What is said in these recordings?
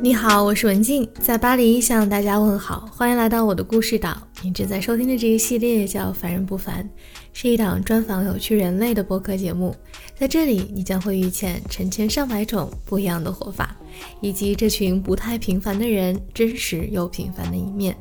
你好，我是文静，在巴黎向大家问好，欢迎来到我的故事岛。你正在收听的这个系列叫《凡人不凡》，是一档专访有趣人类的播客节目。在这里，你将会遇见成千上百种不一样的活法，以及这群不太平凡的人真实又平凡的一面。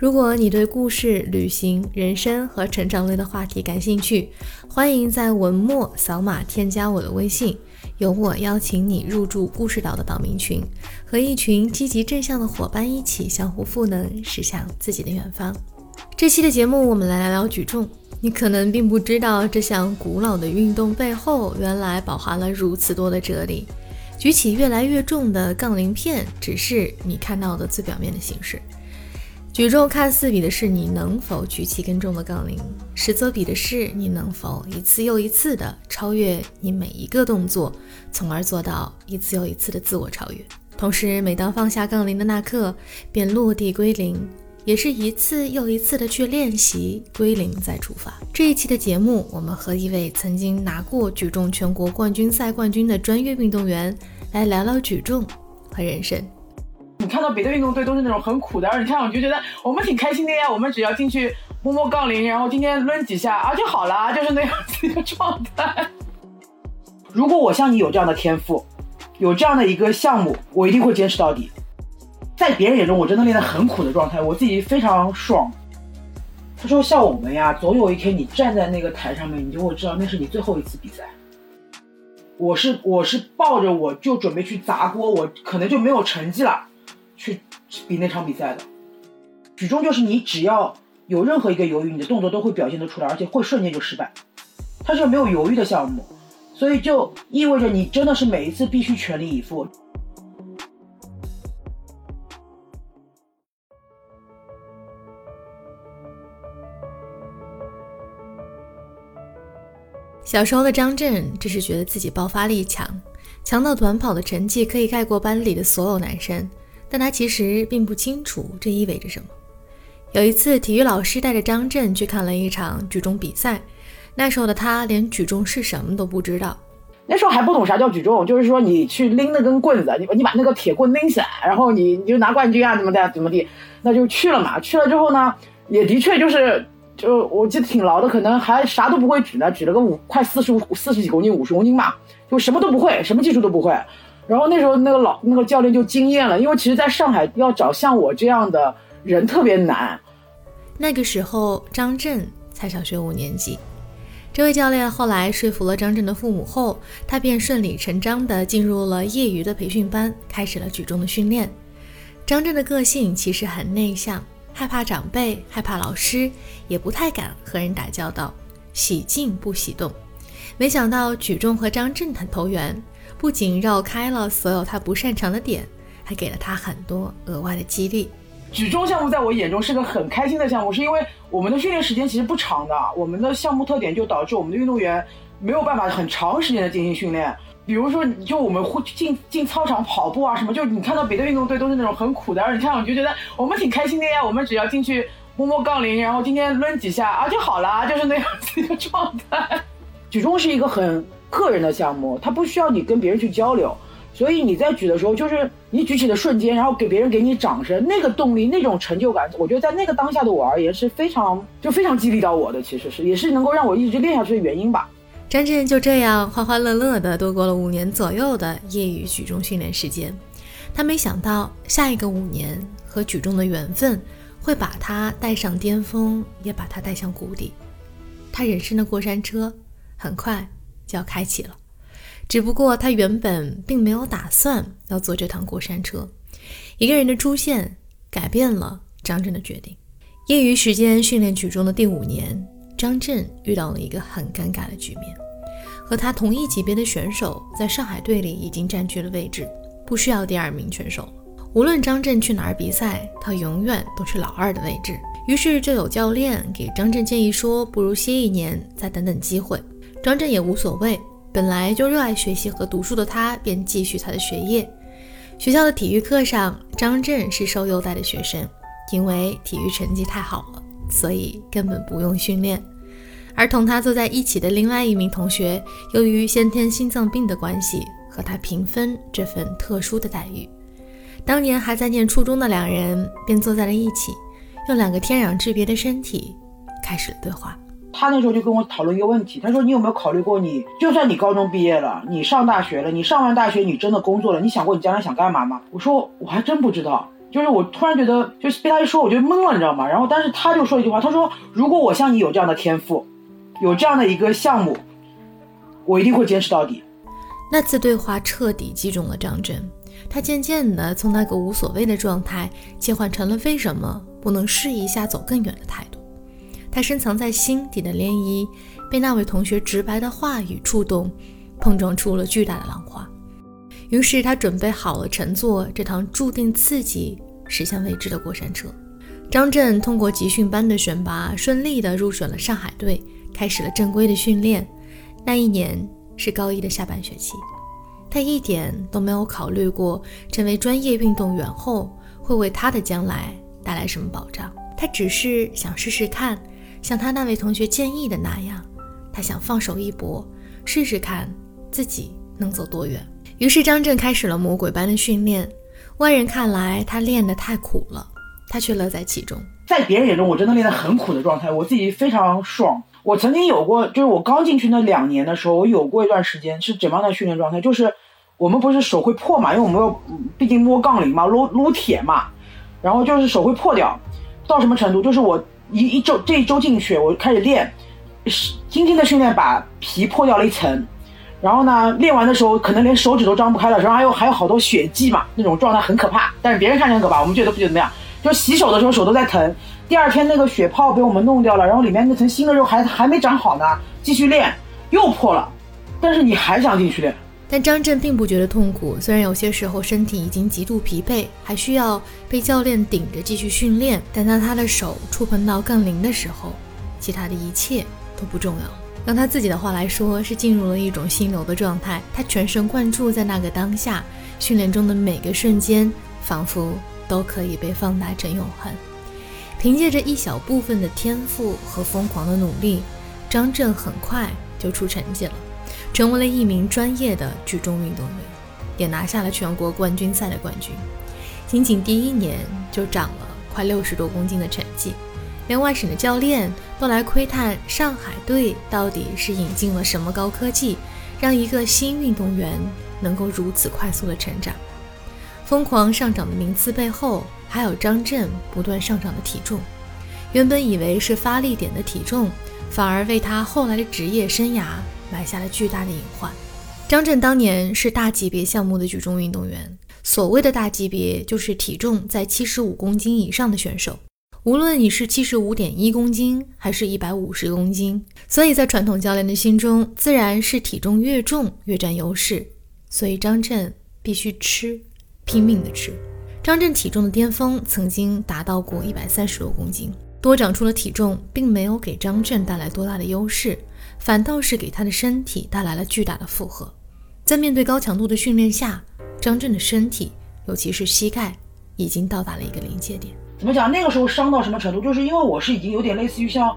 如果你对故事、旅行、人生和成长类的话题感兴趣，欢迎在文末扫码添加我的微信。由我邀请你入驻故事岛的岛民群，和一群积极正向的伙伴一起相互赋能，驶向自己的远方。这期的节目，我们来聊聊举重。你可能并不知道，这项古老的运动背后，原来饱含了如此多的哲理。举起越来越重的杠铃片，只是你看到的最表面的形式。举重看似比的是你能否举起更重的杠铃，实则比的是你能否一次又一次的超越你每一个动作，从而做到一次又一次的自我超越。同时，每当放下杠铃的那刻，便落地归零，也是一次又一次的去练习归零再出发。这一期的节目，我们和一位曾经拿过举重全国冠军赛冠军的专业运动员来聊聊举重和人生。看到别的运动队都是那种很苦的，然后你看我就觉得我们挺开心的呀。我们只要进去摸摸杠铃，然后今天抡几下啊就好了，就是那样子一个状态。如果我像你有这样的天赋，有这样的一个项目，我一定会坚持到底。在别人眼中，我真的练得很苦的状态，我自己非常爽。他说像我们呀，总有一天你站在那个台上面，你就会知道那是你最后一次比赛。我是我是抱着我就准备去砸锅，我可能就没有成绩了。去比那场比赛的举重就是你只要有任何一个犹豫，你的动作都会表现得出来，而且会瞬间就失败。它是没有犹豫的项目，所以就意味着你真的是每一次必须全力以赴。小时候的张震只是觉得自己爆发力强，强到短跑的成绩可以盖过班里的所有男生。但他其实并不清楚这意味着什么。有一次，体育老师带着张震去看了一场举重比赛，那时候的他连举重是什么都不知道。那时候还不懂啥叫举重，就是说你去拎那根棍子，你你把那个铁棍拎起来，然后你你就拿冠军啊，怎么的怎么地，那就去了嘛。去了之后呢，也的确就是就我记得挺牢的，可能还啥都不会举呢，举了个五快四十五四十几公斤五十公斤吧，就什么都不会，什么技术都不会。然后那时候那个老那个教练就惊艳了，因为其实，在上海要找像我这样的人特别难。那个时候张震才小学五年级，这位教练后来说服了张震的父母后，他便顺理成章地进入了业余的培训班，开始了举重的训练。张震的个性其实很内向，害怕长辈，害怕老师，也不太敢和人打交道，喜静不喜动。没想到举重和张震很投缘。不仅绕开了所有他不擅长的点，还给了他很多额外的激励。举重项目在我眼中是个很开心的项目，是因为我们的训练时间其实不长的，我们的项目特点就导致我们的运动员没有办法很长时间的进行训练。比如说，就我们会进进操场跑步啊什么，就你看到别的运动队都是那种很苦的，而你看我就觉得我们挺开心的呀。我们只要进去摸摸杠铃，然后今天抡几下啊就好了，就是那样子一个状态。举重是一个很。个人的项目，它不需要你跟别人去交流，所以你在举的时候，就是你举起的瞬间，然后给别人给你掌声，那个动力、那种成就感，我觉得在那个当下的我而言是非常就非常激励到我的，其实是也是能够让我一直练下去的原因吧。张震就这样欢欢乐乐的度过了五年左右的业余举重训练时间，他没想到下一个五年和举重的缘分会把他带上巅峰，也把他带向谷底。他人生的过山车很快。就要开启了，只不过他原本并没有打算要坐这趟过山车。一个人的出现改变了张震的决定。业余时间训练举重的第五年，张震遇到了一个很尴尬的局面：和他同一级别的选手在上海队里已经占据了位置，不需要第二名选手了。无论张震去哪儿比赛，他永远都是老二的位置。于是就有教练给张震建议说：“不如歇一年，再等等机会。”张震也无所谓，本来就热爱学习和读书的他，便继续他的学业。学校的体育课上，张震是受优待的学生，因为体育成绩太好了，所以根本不用训练。而同他坐在一起的另外一名同学，由于先天心脏病的关系，和他平分这份特殊的待遇。当年还在念初中的两人便坐在了一起，用两个天壤之别的身体开始了对话。他那时候就跟我讨论一个问题，他说：“你有没有考虑过，你就算你高中毕业了，你上大学了，你上完大学你真的工作了，你想过你将来想干嘛吗？”我说：“我还真不知道。”就是我突然觉得，就是被他一说，我就懵了，你知道吗？然后，但是他就说一句话，他说：“如果我像你有这样的天赋，有这样的一个项目，我一定会坚持到底。”那次对话彻底击中了张真，他渐渐的从那个无所谓的状态切换成了为什么不能试一下走更远的态度。他深藏在心底的涟漪被那位同学直白的话语触动，碰撞出了巨大的浪花。于是他准备好了乘坐这趟注定自己驶向未知的过山车。张震通过集训班的选拔，顺利的入选了上海队，开始了正规的训练。那一年是高一的下半学期，他一点都没有考虑过成为专业运动员后会为他的将来带来什么保障，他只是想试试看，像他那位同学建议的那样，他想放手一搏，试试看自己能走多远。于是张震开始了魔鬼般的训练，外人看来他练得太苦了，他却乐在其中。在别人眼中，我真的练得很苦的状态，我自己非常爽。我曾经有过，就是我刚进去那两年的时候，我有过一段时间是怎么样的训练状态？就是我们不是手会破嘛，因为我们要毕竟摸杠铃嘛，撸撸铁嘛，然后就是手会破掉，到什么程度？就是我一一周这一周进去，我开始练，是今天的训练把皮破掉了一层。然后呢，练完的时候可能连手指都张不开了，然后还有还有好多血迹嘛，那种状态很可怕。但是别人看着很可怕，我们觉得不觉得怎么样？就洗手的时候手都在疼。第二天那个血泡被我们弄掉了，然后里面那层新的肉还还没长好呢，继续练又破了。但是你还想继续练？但张震并不觉得痛苦，虽然有些时候身体已经极度疲惫，还需要被教练顶着继续训练，但当他的手触碰到杠铃的时候，其他的一切都不重要。用他自己的话来说，是进入了一种心流的状态。他全神贯注在那个当下，训练中的每个瞬间，仿佛都可以被放大成永恒。凭借着一小部分的天赋和疯狂的努力，张震很快就出成绩了，成为了一名专业的举重运动员，也拿下了全国冠军赛的冠军。仅仅第一年就长了快六十多公斤的成绩。连外省的教练都来窥探上海队到底是引进了什么高科技，让一个新运动员能够如此快速的成长。疯狂上涨的名次背后，还有张震不断上涨的体重。原本以为是发力点的体重，反而为他后来的职业生涯埋下了巨大的隐患。张震当年是大级别项目的举重运动员，所谓的大级别就是体重在七十五公斤以上的选手。无论你是七十五点一公斤，还是一百五十公斤，所以在传统教练的心中，自然是体重越重越占优势。所以张震必须吃，拼命的吃。张震体重的巅峰曾经达到过一百三十多公斤，多长出了体重，并没有给张震带来多大的优势，反倒是给他的身体带来了巨大的负荷。在面对高强度的训练下，张震的身体，尤其是膝盖，已经到达了一个临界点。怎么讲？那个时候伤到什么程度？就是因为我是已经有点类似于像，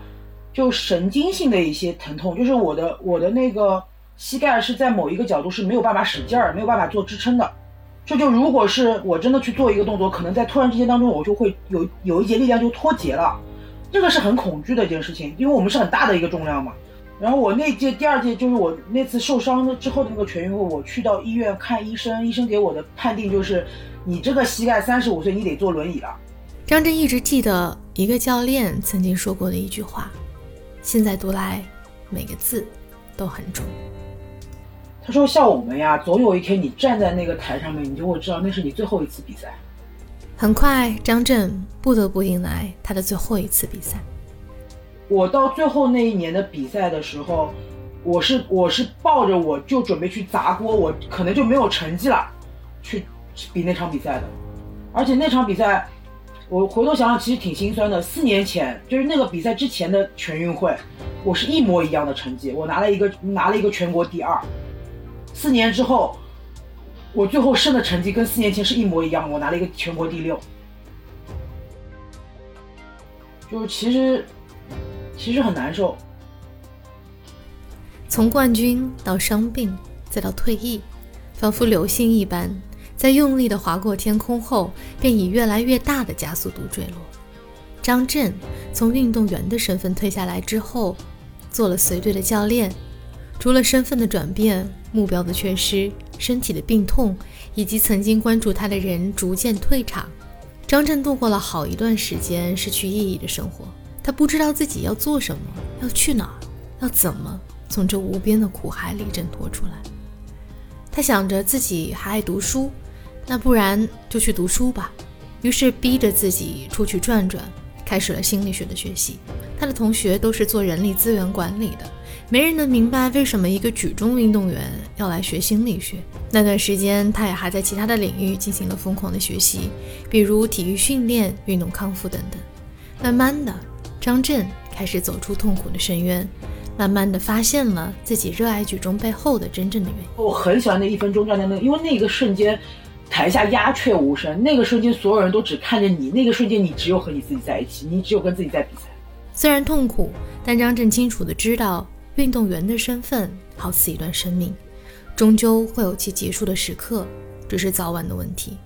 就神经性的一些疼痛，就是我的我的那个膝盖是在某一个角度是没有办法使劲儿，没有办法做支撑的。这就如果是我真的去做一个动作，可能在突然之间当中，我就会有有一节力量就脱节了。这个是很恐惧的一件事情，因为我们是很大的一个重量嘛。然后我那届第二届就是我那次受伤了之后的那个全运会，我去到医院看医生，医生给我的判定就是，你这个膝盖三十五岁你得坐轮椅了。张震一直记得一个教练曾经说过的一句话，现在读来，每个字都很重。他说：“像我们呀，总有一天你站在那个台上面，你就会知道那是你最后一次比赛。”很快，张震不得不迎来他的最后一次比赛。我到最后那一年的比赛的时候，我是我是抱着我就准备去砸锅，我可能就没有成绩了，去比那场比赛的，而且那场比赛。我回头想想，其实挺心酸的。四年前，就是那个比赛之前的全运会，我是一模一样的成绩，我拿了一个拿了一个全国第二。四年之后，我最后剩的成绩跟四年前是一模一样，我拿了一个全国第六。就是其实，其实很难受。从冠军到伤病，再到退役，仿佛流星一般。在用力的划过天空后，便以越来越大的加速度坠落。张震从运动员的身份退下来之后，做了随队的教练。除了身份的转变、目标的缺失、身体的病痛，以及曾经关注他的人逐渐退场，张震度过了好一段时间失去意义的生活。他不知道自己要做什么，要去哪儿，要怎么从这无边的苦海里挣脱出来。他想着自己还爱读书，那不然就去读书吧。于是逼着自己出去转转。开始了心理学的学习，他的同学都是做人力资源管理的，没人能明白为什么一个举重运动员要来学心理学。那段时间，他也还在其他的领域进行了疯狂的学习，比如体育训练、运动康复等等。慢慢的，张震开始走出痛苦的深渊，慢慢的发现了自己热爱举重背后的真正的原因。我很喜欢那一分钟站在那，因为那个瞬间。台下鸦雀无声，那个瞬间，所有人都只看着你。那个瞬间，你只有和你自己在一起，你只有跟自己在比赛。虽然痛苦，但张震清楚的知道，运动员的身份好似一段生命，终究会有其结束的时刻，只是早晚的问题。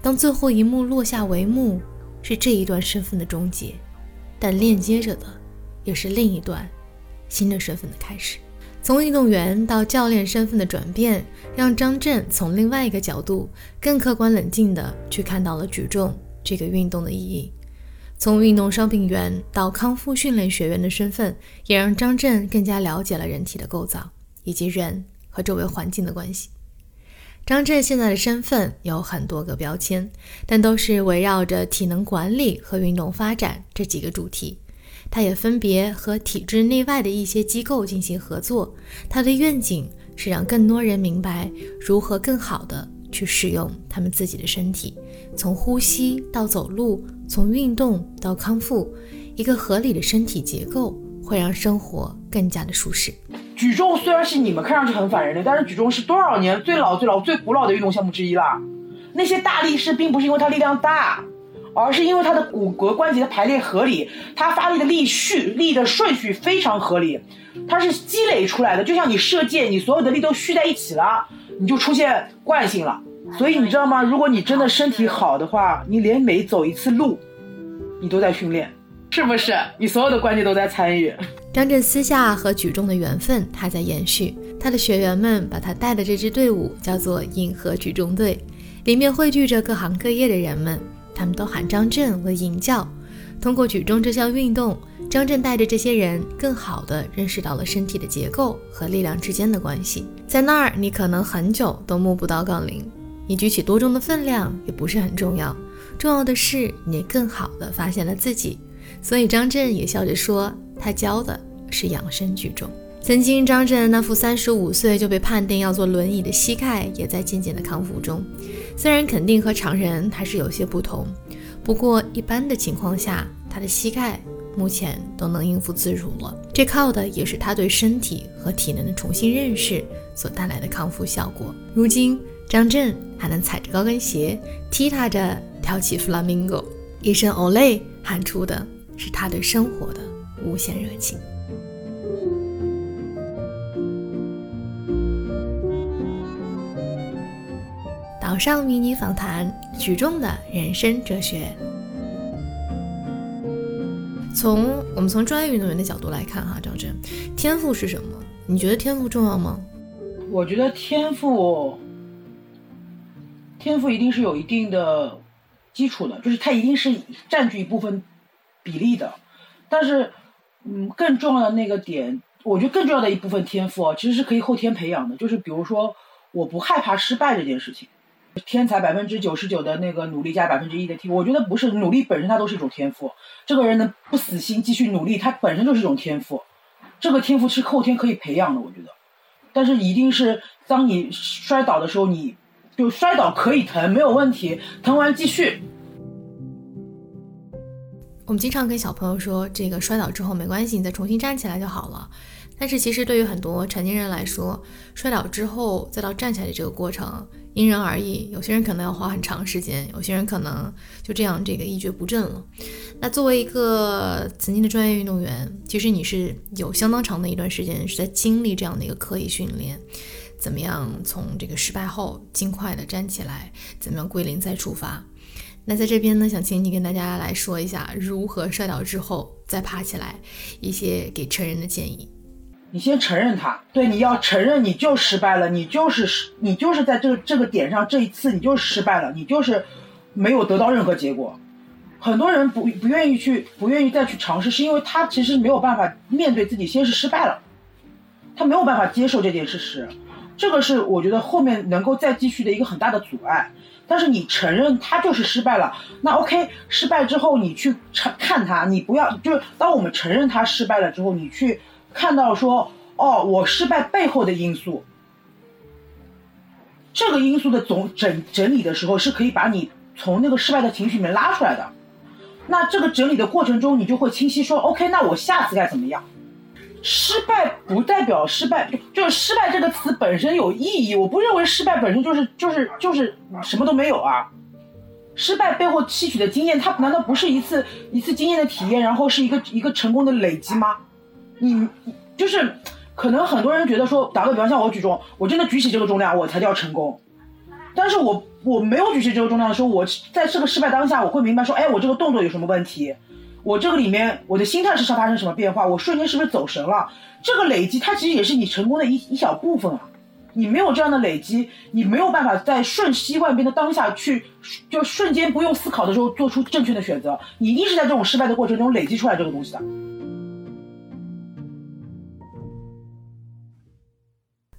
当最后一幕落下帷幕，是这一段身份的终结，但链接着的，也是另一段新的身份的开始。从运动员到教练身份的转变，让张震从另外一个角度，更客观冷静地去看到了举重这个运动的意义。从运动伤病员到康复训练学员的身份，也让张震更加了解了人体的构造以及人和周围环境的关系。张震现在的身份有很多个标签，但都是围绕着体能管理和运动发展这几个主题。他也分别和体制内外的一些机构进行合作。他的愿景是让更多人明白如何更好的去使用他们自己的身体，从呼吸到走路，从运动到康复，一个合理的身体结构会让生活更加的舒适。举重虽然是你们看上去很反人类，但是举重是多少年最老、最老、最古老的运动项目之一啦。那些大力士并不是因为他力量大。而是因为它的骨骼关节的排列合理，它发力的力序、力的顺序非常合理，它是积累出来的。就像你射箭，你所有的力都蓄在一起了，你就出现惯性了。所以你知道吗？如果你真的身体好的话，你连每走一次路，你都在训练，是不是？你所有的关节都在参与。张震私下和举重的缘分还在延续，他的学员们把他带的这支队伍叫做银河举重队，里面汇聚着各行各业的人们。他们都喊张震为引教。通过举重这项运动，张震带着这些人更好地认识到了身体的结构和力量之间的关系。在那儿，你可能很久都摸不到杠铃，你举起多重的分量也不是很重要，重要的是你更好地发现了自己。所以张震也笑着说，他教的是养生举重。曾经，张震那副三十五岁就被判定要坐轮椅的膝盖，也在渐渐的康复中。虽然肯定和常人还是有些不同，不过一般的情况下，他的膝盖目前都能应付自如了。这靠的也是他对身体和体能的重新认识所带来的康复效果。如今，张震还能踩着高跟鞋，踢踏着跳起 flamingo，一声 Olay 喊出的是他对生活的无限热情。岛上迷你访谈：举重的人生哲学。从我们从专业运动员的角度来看，哈，张真，天赋是什么？你觉得天赋重要吗？我觉得天赋，天赋一定是有一定的基础的，就是它一定是占据一部分比例的。但是，嗯，更重要的那个点，我觉得更重要的一部分天赋啊，其实是可以后天培养的。就是比如说，我不害怕失败这件事情。天才百分之九十九的那个努力加百分之一的天赋，我觉得不是努力本身，它都是一种天赋。这个人能不死心继续努力，他本身就是一种天赋。这个天赋是后天可以培养的，我觉得。但是一定是当你摔倒的时候，你就摔倒可以疼，没有问题，疼完继续。我们经常跟小朋友说，这个摔倒之后没关系，你再重新站起来就好了。但是其实对于很多成年人来说，摔倒之后再到站起来的这个过程。因人而异，有些人可能要花很长时间，有些人可能就这样这个一蹶不振了。那作为一个曾经的专业运动员，其实你是有相当长的一段时间是在经历这样的一个刻意训练，怎么样从这个失败后尽快的站起来，怎么样归零再出发。那在这边呢，想请你跟大家来说一下如何摔倒之后再爬起来，一些给成人的建议。你先承认他，对，你要承认你就失败了，你就是失，你就是在这个这个点上，这一次你就是失败了，你就是没有得到任何结果。很多人不不愿意去，不愿意再去尝试，是因为他其实没有办法面对自己先是失败了，他没有办法接受这件事实，这个是我觉得后面能够再继续的一个很大的阻碍。但是你承认他就是失败了，那 OK，失败之后你去看看他，你不要就是当我们承认他失败了之后，你去看到说，哦，我失败背后的因素，这个因素的总整整理的时候，是可以把你从那个失败的情绪里面拉出来的。那这个整理的过程中，你就会清晰说，OK，那我下次该怎么样？失败不代表失败，就是失败这个词本身有意义。我不认为失败本身就是就是就是什么都没有啊。失败背后吸取的经验，它难道不是一次一次经验的体验，然后是一个一个成功的累积吗？你就是可能很多人觉得说，打个比方，像我举重，我真的举起这个重量，我才叫成功。但是我我没有举起这个重量的时候，我在这个失败当下，我会明白说，哎，我这个动作有什么问题？我这个里面，我的心态是发生什么变化？我瞬间是不是走神了？这个累积，它其实也是你成功的一一小部分啊。你没有这样的累积，你没有办法在瞬息万变的当下去，就瞬间不用思考的时候做出正确的选择。你一直在这种失败的过程中累积出来这个东西的。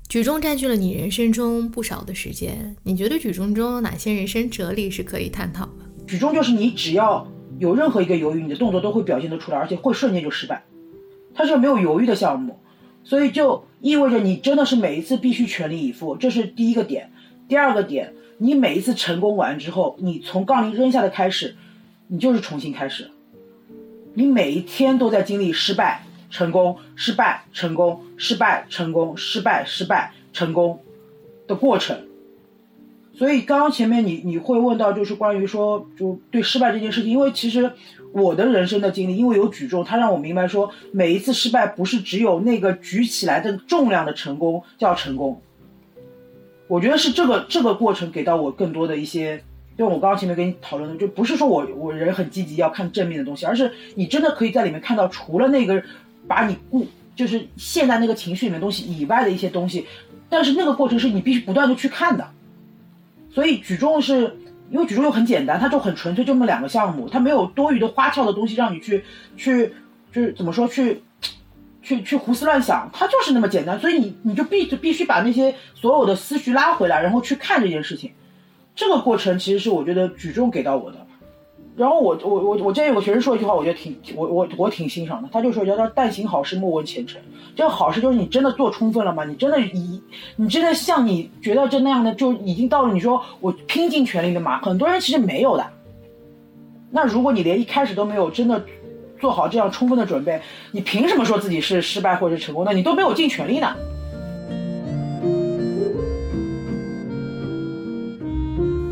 举重占据了你人生中不少的时间，你觉得举重中有哪些人生哲理是可以探讨的？举重就是你只要。有任何一个犹豫，你的动作都会表现得出来，而且会瞬间就失败。它是没有犹豫的项目，所以就意味着你真的是每一次必须全力以赴，这是第一个点。第二个点，你每一次成功完之后，你从杠铃扔下的开始，你就是重新开始。你每一天都在经历失败、成功、失败、成功、失败、成功、失败、失败、成功的过程。所以刚刚前面你你会问到，就是关于说就对失败这件事情，因为其实我的人生的经历，因为有举重，它让我明白说，每一次失败不是只有那个举起来的重量的成功叫成功。我觉得是这个这个过程给到我更多的一些，就我刚刚前面跟你讨论的，就不是说我我人很积极要看正面的东西，而是你真的可以在里面看到除了那个把你固就是陷在那个情绪里面东西以外的一些东西，但是那个过程是你必须不断的去看的。所以举重是因为举重又很简单，它就很纯粹，就那么两个项目，它没有多余的花俏的东西让你去去就是怎么说去去去胡思乱想，它就是那么简单。所以你你就必就必须把那些所有的思绪拉回来，然后去看这件事情。这个过程其实是我觉得举重给到我的。然后我我我我之前有个学生说一句话，我觉得挺我我我挺欣赏的。他就说叫叫但行好事，莫问前程。这个好事就是你真的做充分了吗？你真的以你真的像你觉得这那样的就已经到了你说我拼尽全力的吗？很多人其实没有的。那如果你连一开始都没有真的做好这样充分的准备，你凭什么说自己是失败或者成功的？你都没有尽全力呢。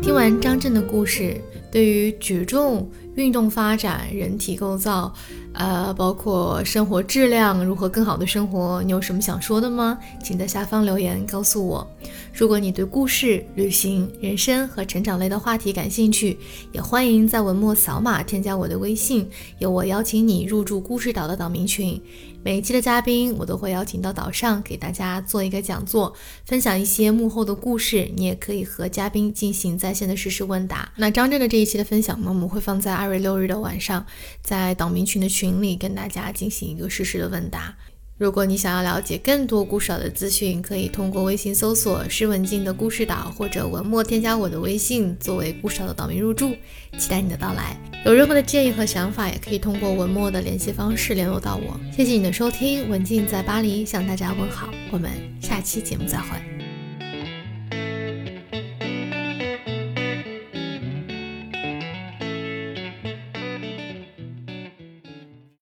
听完张震的故事。对于举重运动发展、人体构造，呃，包括生活质量，如何更好的生活，你有什么想说的吗？请在下方留言告诉我。如果你对故事、旅行、人生和成长类的话题感兴趣，也欢迎在文末扫码添加我的微信，由我邀请你入驻故事岛的岛民群。每一期的嘉宾，我都会邀请到岛上给大家做一个讲座，分享一些幕后的故事。你也可以和嘉宾进行在线的实时问答。那张震的这一期的分享呢，我们会放在二月六日的晚上，在岛民群的群里跟大家进行一个实时的问答。如果你想要了解更多故事岛的资讯，可以通过微信搜索“施文静的故事岛”或者文末添加我的微信，作为故事岛的岛民入住。期待你的到来，有任何的建议和想法，也可以通过文末的联系方式联络到我。谢谢你的收听，文静在巴黎向大家问好，我们下期节目再会。